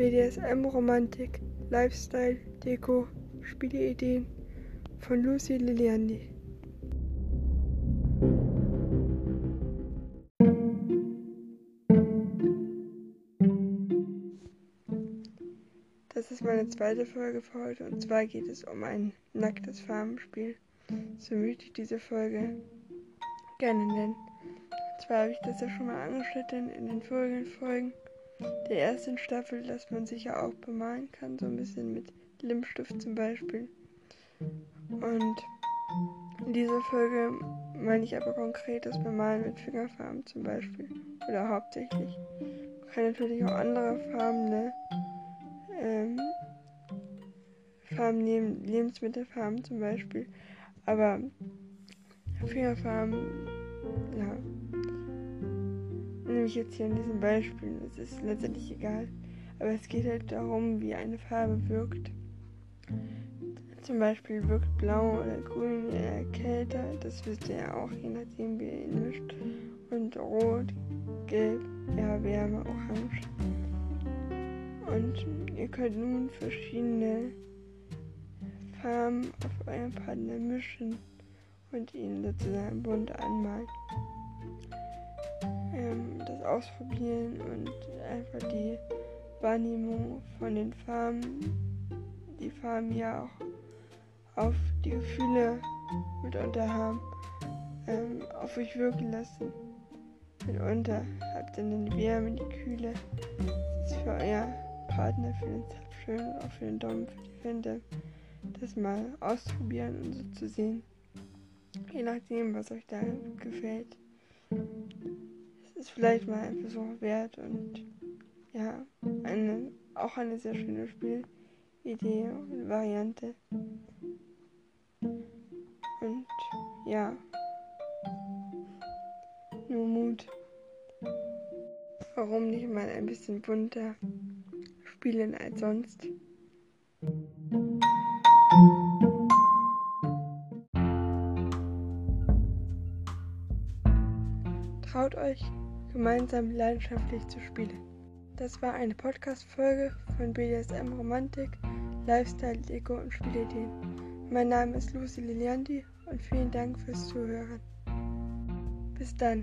BDSM, Romantik, Lifestyle, Deko, Spieleideen von Lucy Liliandi. Das ist meine zweite Folge für heute und zwar geht es um ein nacktes Farmenspiel. So möchte ich diese Folge gerne nennen. Und zwar habe ich das ja schon mal angeschnitten in den vorigen Folgen der ersten Staffel, dass man sich ja auch bemalen kann, so ein bisschen mit Lippstift zum Beispiel. Und in dieser Folge meine ich aber konkret das Bemalen mit Fingerfarben zum Beispiel. Oder hauptsächlich. Man kann natürlich auch andere Farben, ne? Ähm, Farben nehmen, Lebensmittelfarben zum Beispiel. Aber Fingerfarben, ja, nehme ich jetzt hier in diesem Beispiel. Es ist letztendlich egal. Aber es geht halt darum, wie eine Farbe wirkt. Zum Beispiel wirkt blau oder grün eher kälter. Das wisst ihr ja auch, je nachdem wie ihr ihn mischt. Und rot, gelb, eher Wärme, orange. Und ihr könnt nun verschiedene Farben auf euren Partner mischen und ihn sozusagen bunt anmalen. Ausprobieren und einfach die Wahrnehmung von den Farben, die Farben ja auch auf die Gefühle mitunter haben, ähm, auf euch wirken lassen. Mitunter habt ihr dann die Wärme, die Kühle. Das ist für euer Partner, für den Zapfschön und auch für den Daumen, für die Hände, das mal auszuprobieren und so zu sehen. Je nachdem, was euch da gefällt. Ist vielleicht mal ein Versuch wert und ja, eine, auch eine sehr schöne Spielidee und Variante. Und ja, nur Mut. Warum nicht mal ein bisschen bunter spielen als sonst? Traut euch, gemeinsam leidenschaftlich zu spielen. Das war eine Podcast-Folge von BDSM Romantik, Lifestyle, Deko und Spielideen. Mein Name ist Lucy Liliandi und vielen Dank fürs Zuhören. Bis dann.